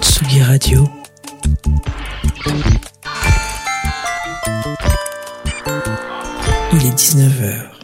Tsugi Radio. Il est 19h.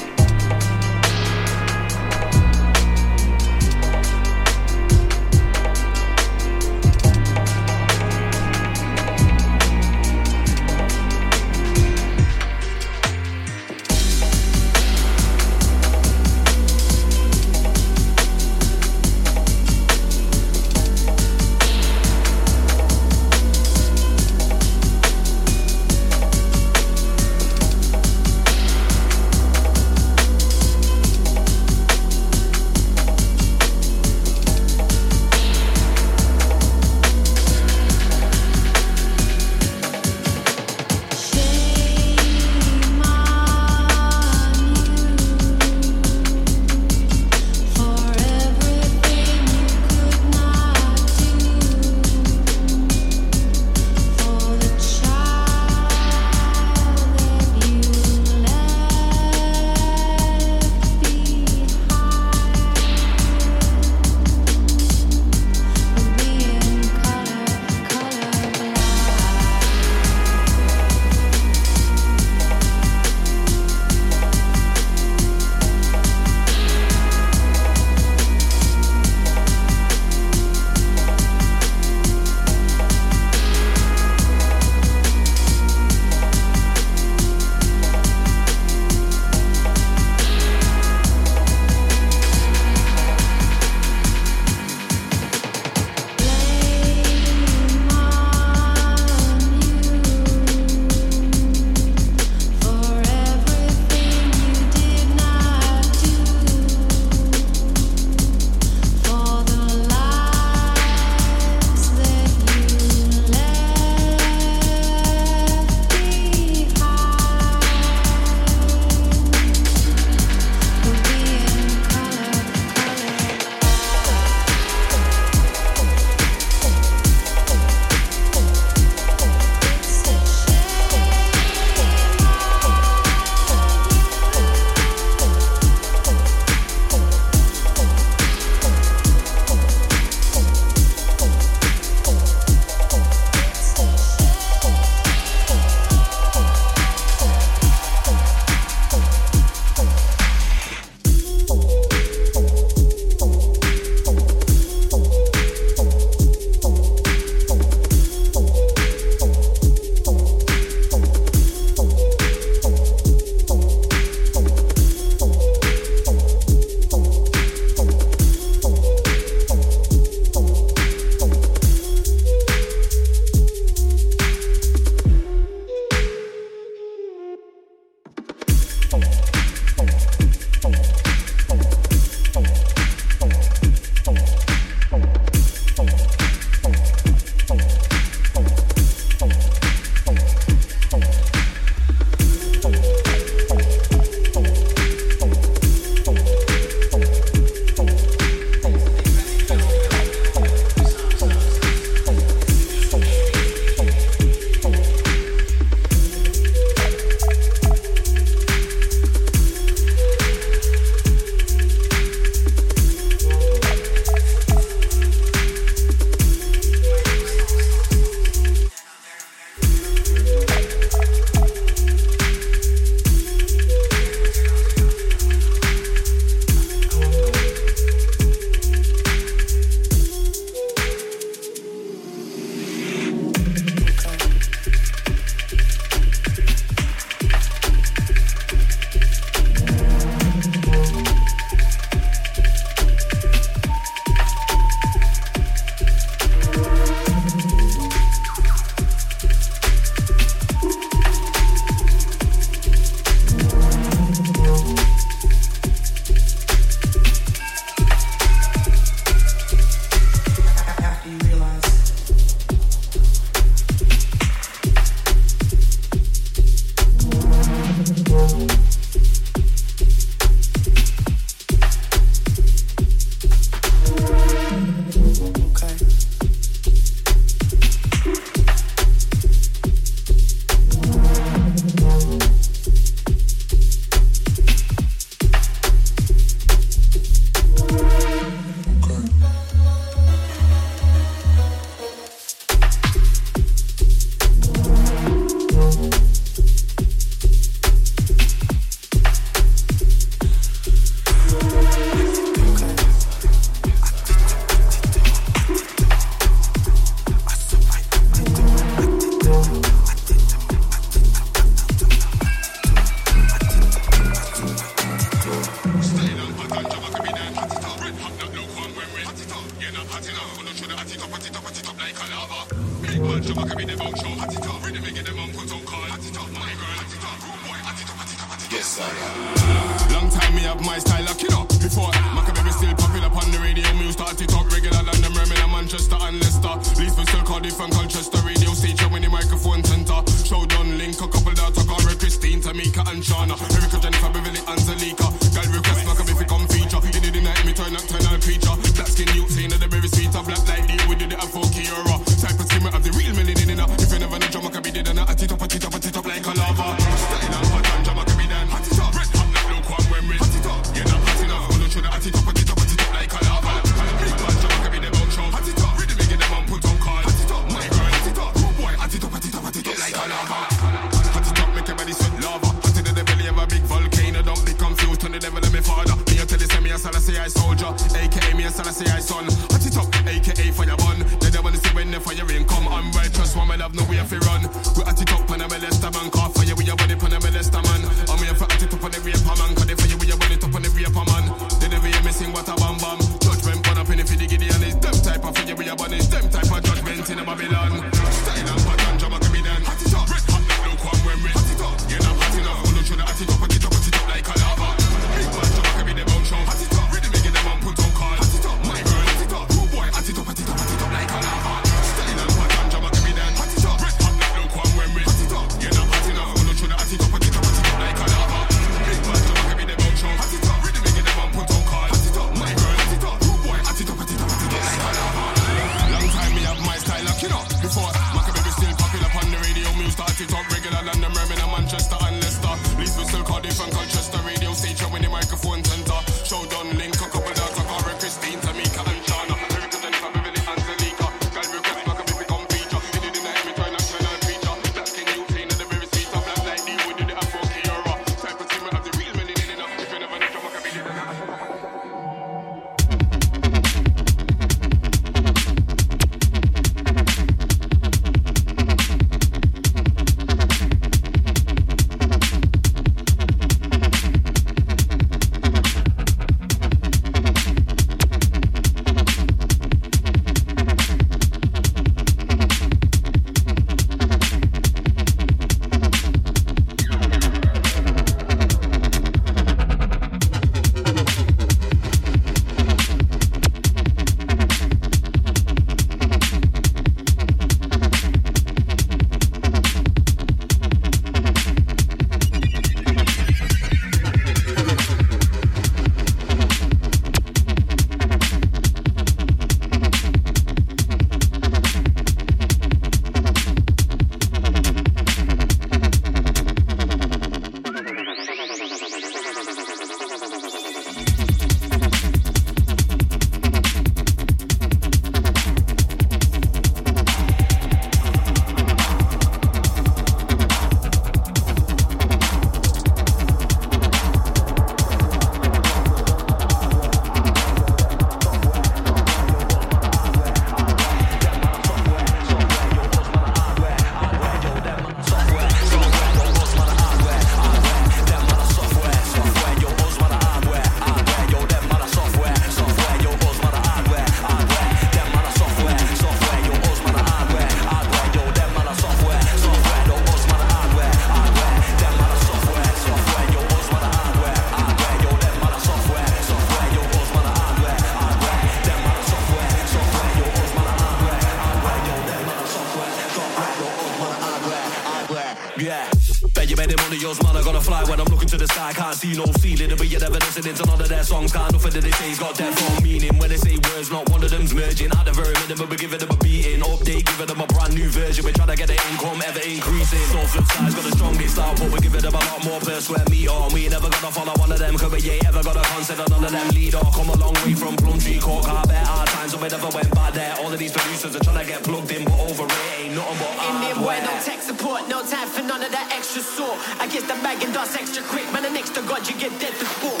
Method of the shades got depth meaning. When they say words, not one of them's merging. At the very minimum, we're giving them a beating. Update, giving them a brand new version. We're trying to get the income ever increasing. So flip side's got the strongest output. We're giving them a lot more per square meter. And we ain't never gonna follow one of them, cause we ain't ever got a concept none of them leader. Come a long way from Plumtree Court, I bet our times, so we never went back there. All of these producers are trying to get plugged in, but over it ain't nothing but Indian way, no tech support, no time for none of that extra sort. I get the bag and dust extra quick, man, the next to God, you get dead to sport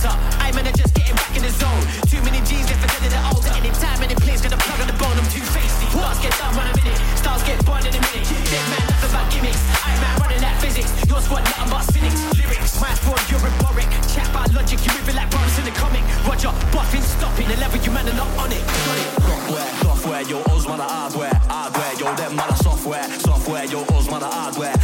shelter. I'm in I just getting back in the zone. Too many G's left for dead in the altar. Any time, any place, get a plug on the bone. I'm too feisty. Stars get down, run a minute. Stars get born in a minute. Dead man, nothing but gimmicks. I'm man running like physics. Your squad, nothing but cynics. Lyrics, my fraud, you're rhetoric. Chat by logic, you moving like Boris in the comic. Roger, buffing, stopping. The level you man are not on it. Got it. Rockware, software, yo, Oz, man, hardware. Hardware, yo, them, man, software. Software, yo, Oz, man, hardware.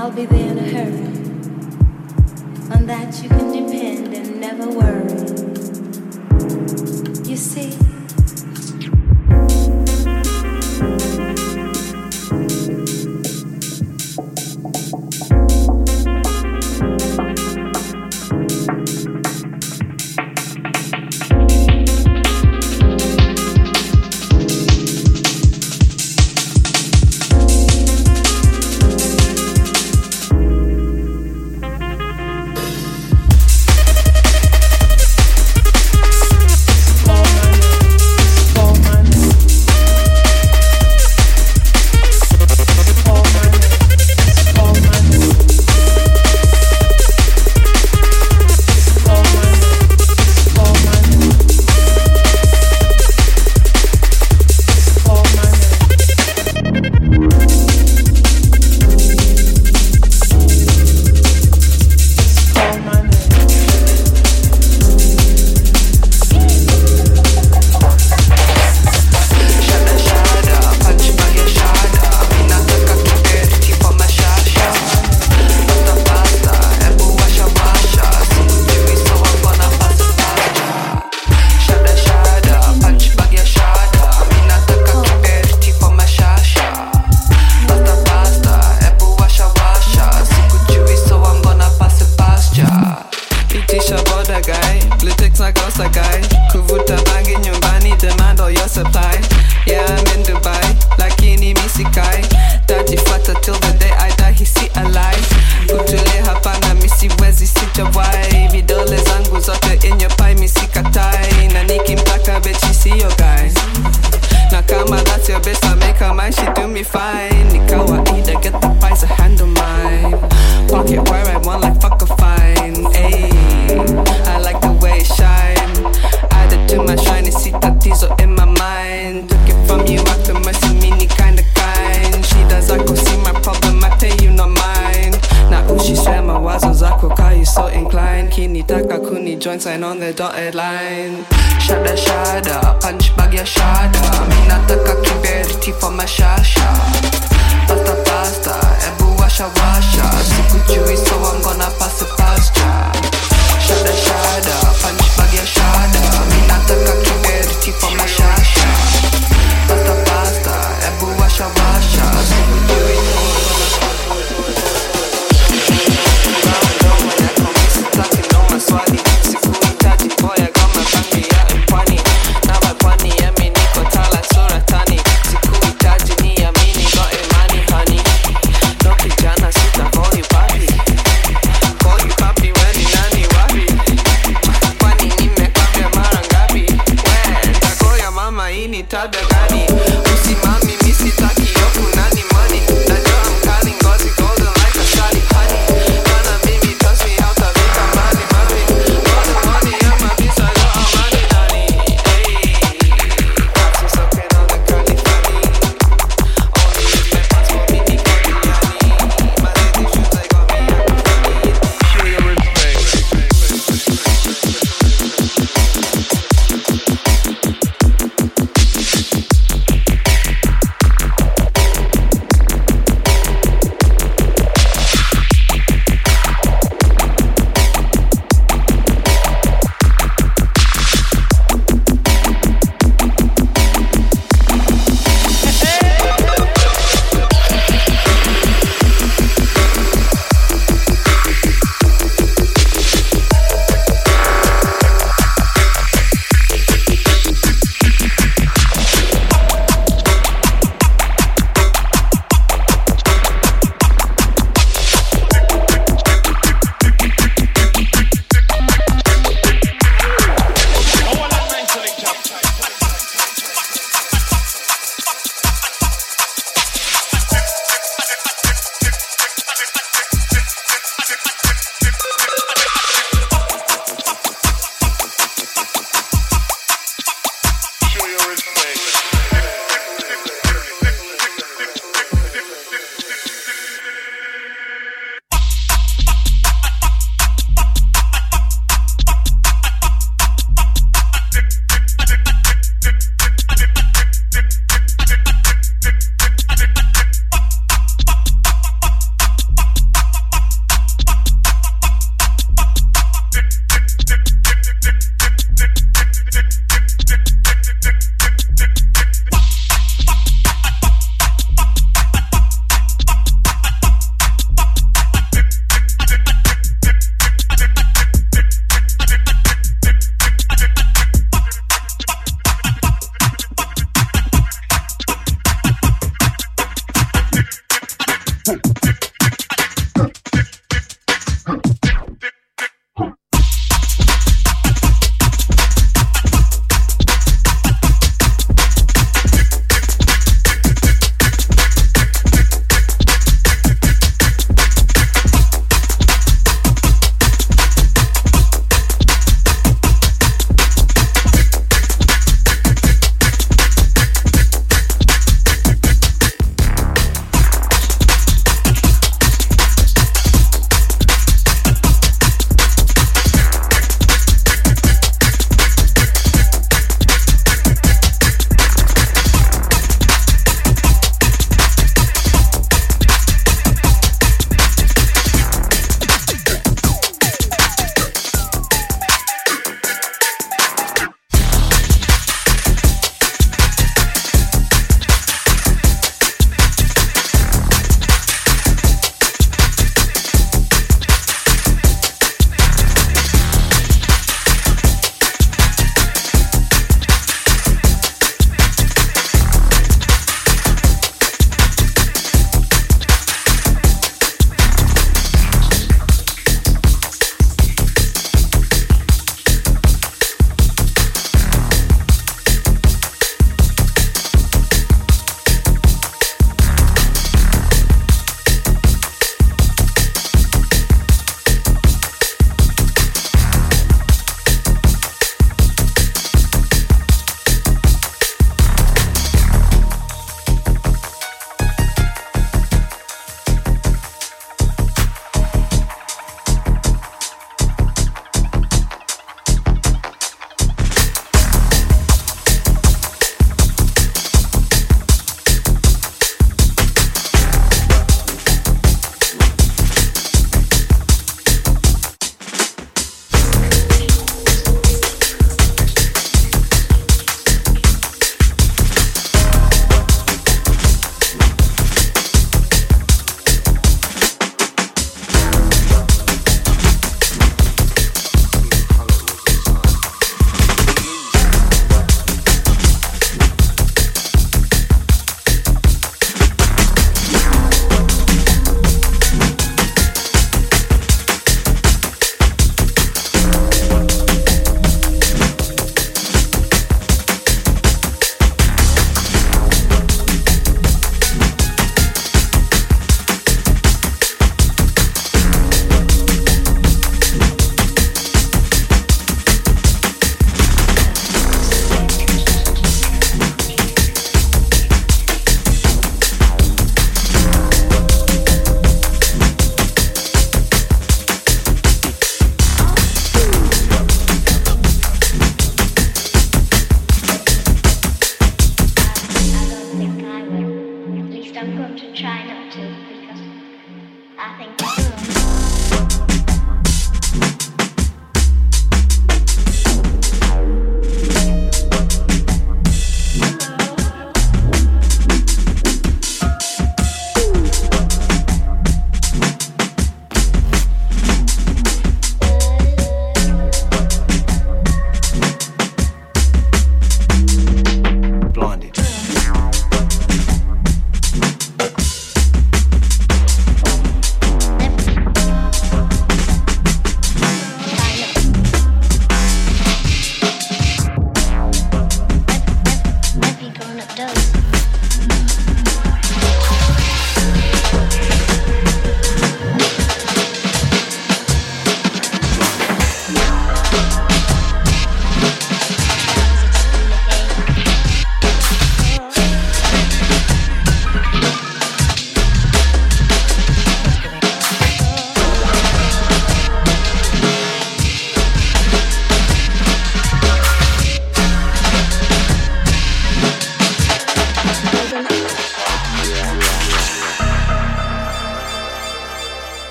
I'll be there in a hurry. On that you can depend and never worry. You see.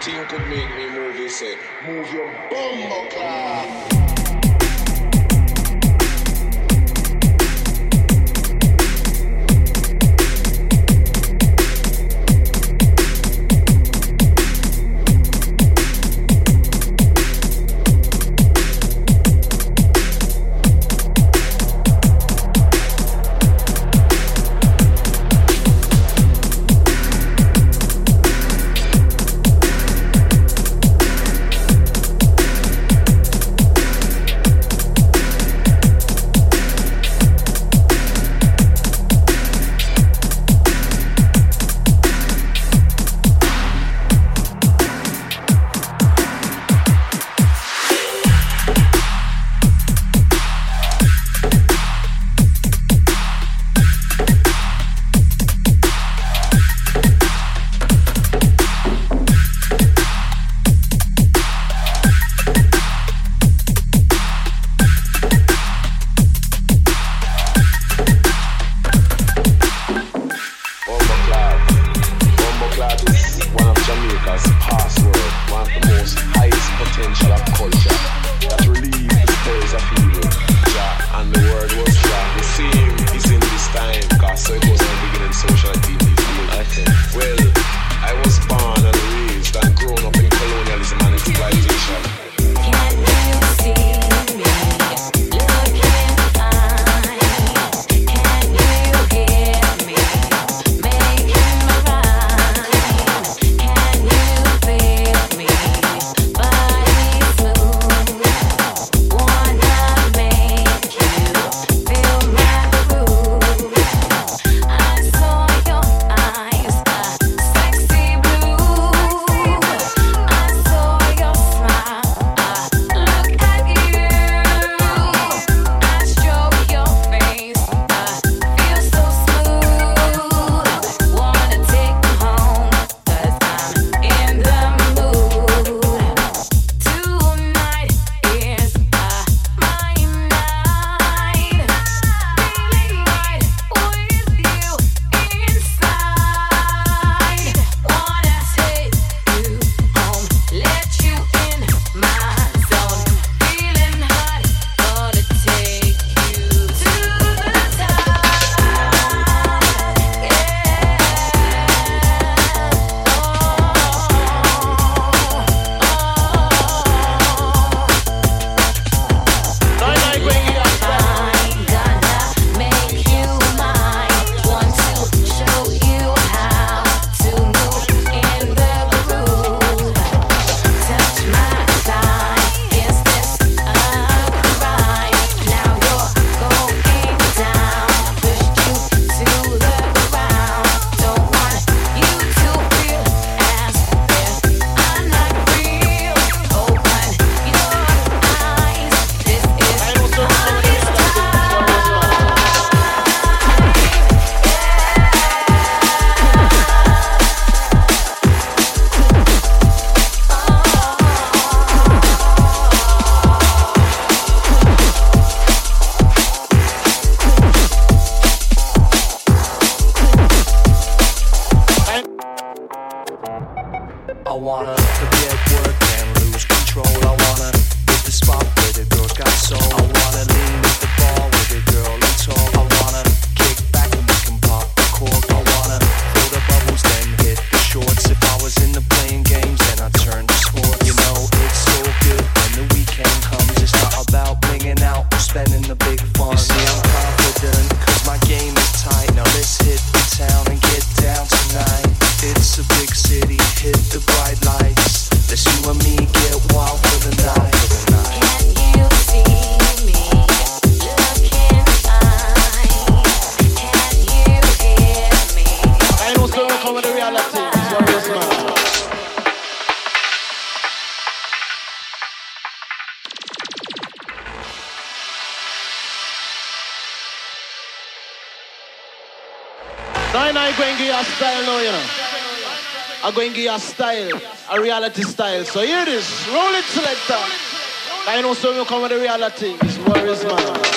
team could make me move, he said, move your bum, car. wanna hit the spot where the girls got soul. I wanna lean with the ball. I'm going to give you a style, a reality style. So here it is. Roll it, selector. I know so you come with the reality. It's worries, man.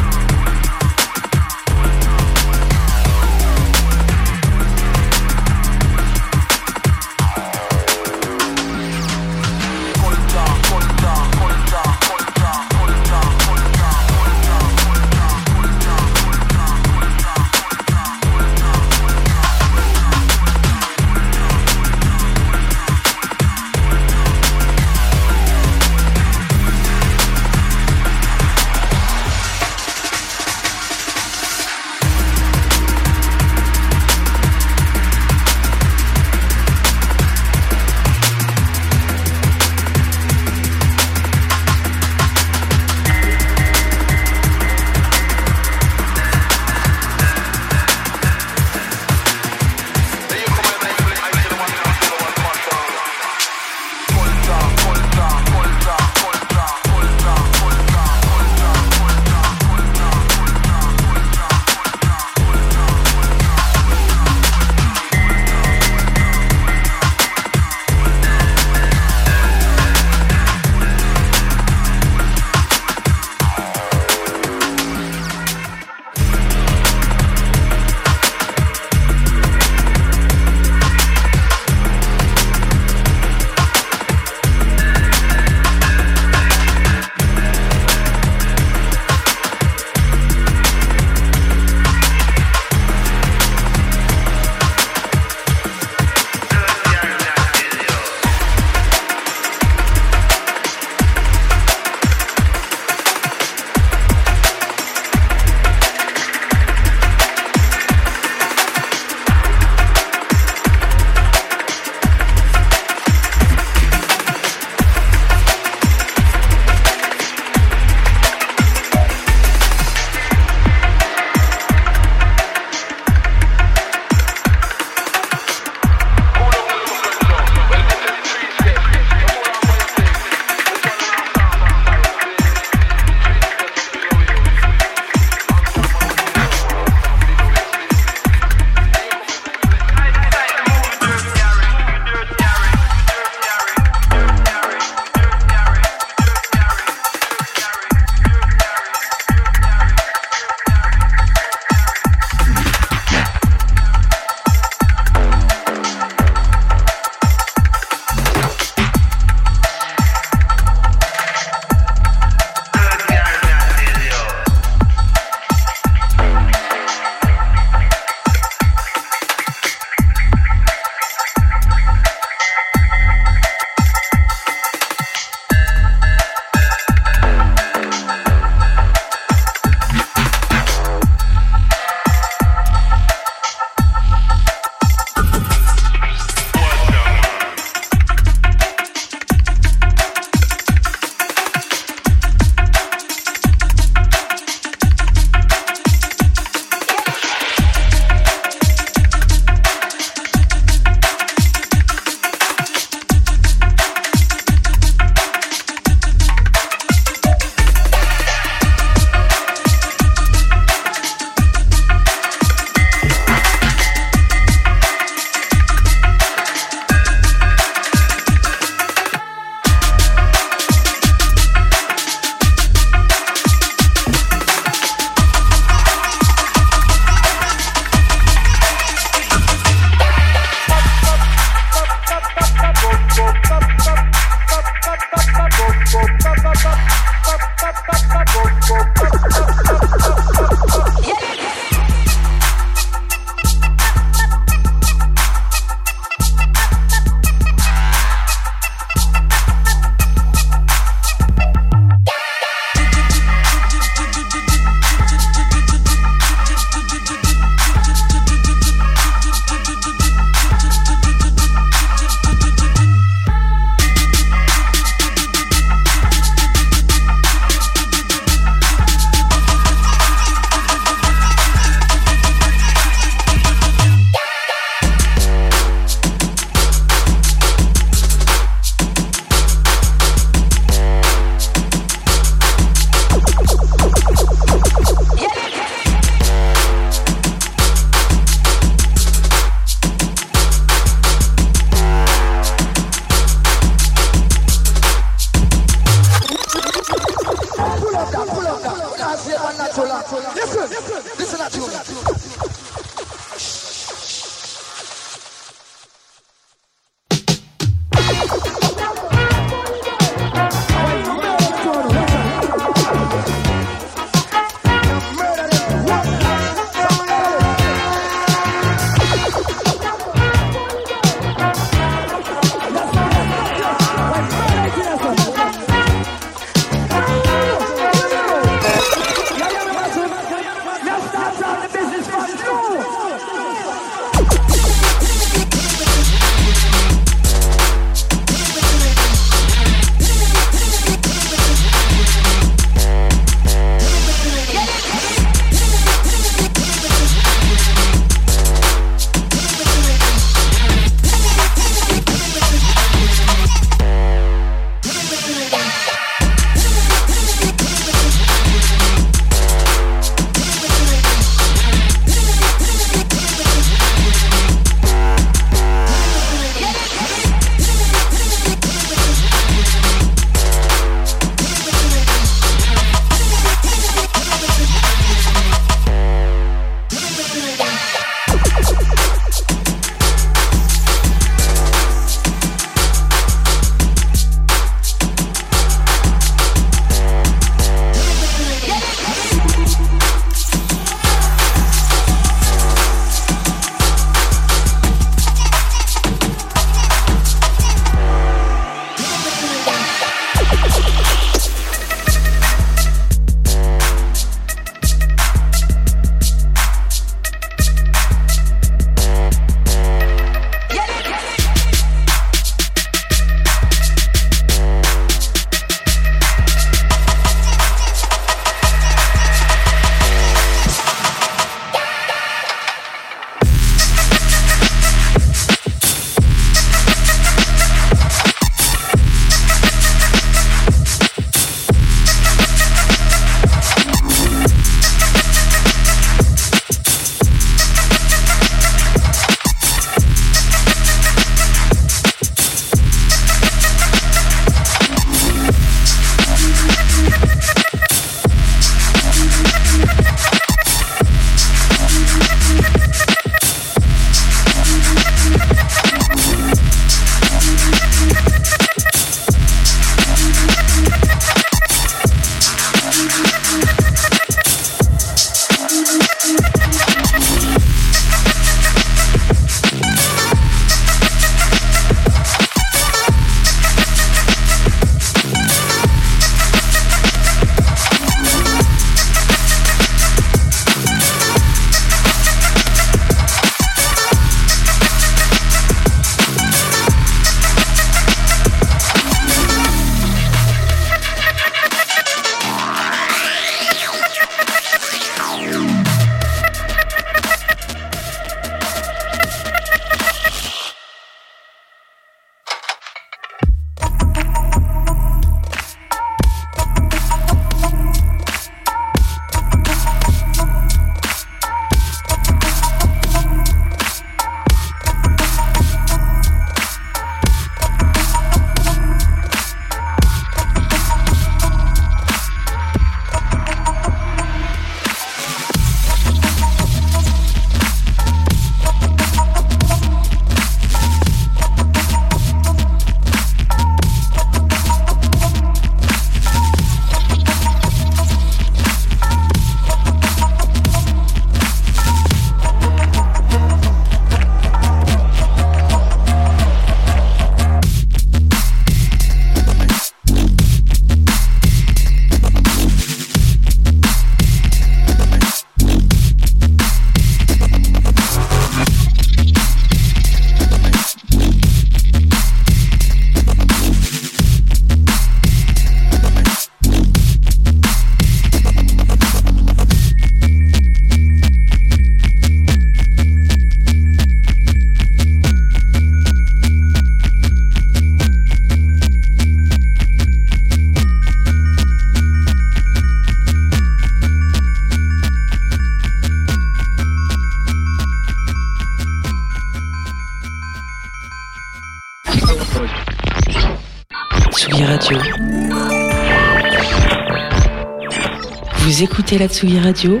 Vous écoutez la Tsugi Radio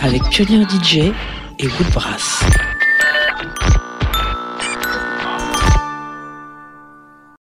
avec Pionnier DJ et Woodbrass.